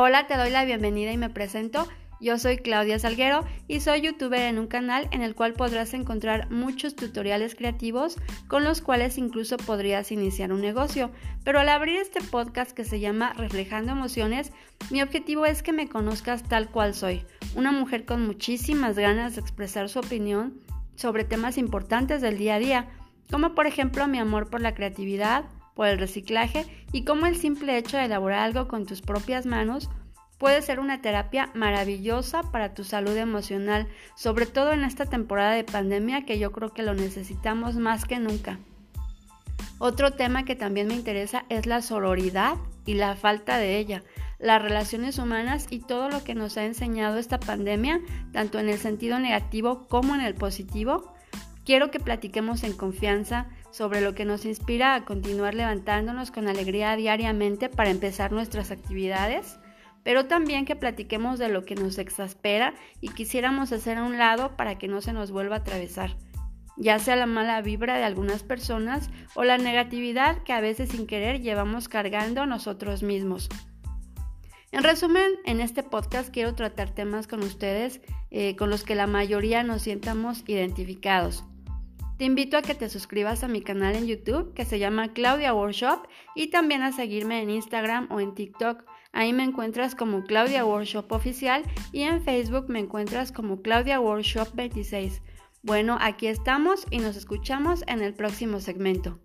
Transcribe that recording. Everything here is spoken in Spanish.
Hola, te doy la bienvenida y me presento. Yo soy Claudia Salguero y soy youtuber en un canal en el cual podrás encontrar muchos tutoriales creativos con los cuales incluso podrías iniciar un negocio. Pero al abrir este podcast que se llama Reflejando Emociones, mi objetivo es que me conozcas tal cual soy, una mujer con muchísimas ganas de expresar su opinión sobre temas importantes del día a día, como por ejemplo mi amor por la creatividad, por el reciclaje y cómo el simple hecho de elaborar algo con tus propias manos puede ser una terapia maravillosa para tu salud emocional, sobre todo en esta temporada de pandemia que yo creo que lo necesitamos más que nunca. Otro tema que también me interesa es la sororidad y la falta de ella, las relaciones humanas y todo lo que nos ha enseñado esta pandemia, tanto en el sentido negativo como en el positivo. Quiero que platiquemos en confianza sobre lo que nos inspira a continuar levantándonos con alegría diariamente para empezar nuestras actividades, pero también que platiquemos de lo que nos exaspera y quisiéramos hacer a un lado para que no se nos vuelva a atravesar, ya sea la mala vibra de algunas personas o la negatividad que a veces sin querer llevamos cargando nosotros mismos. En resumen, en este podcast quiero tratar temas con ustedes eh, con los que la mayoría nos sientamos identificados. Te invito a que te suscribas a mi canal en YouTube que se llama Claudia Workshop y también a seguirme en Instagram o en TikTok. Ahí me encuentras como Claudia Workshop Oficial y en Facebook me encuentras como Claudia Workshop 26. Bueno, aquí estamos y nos escuchamos en el próximo segmento.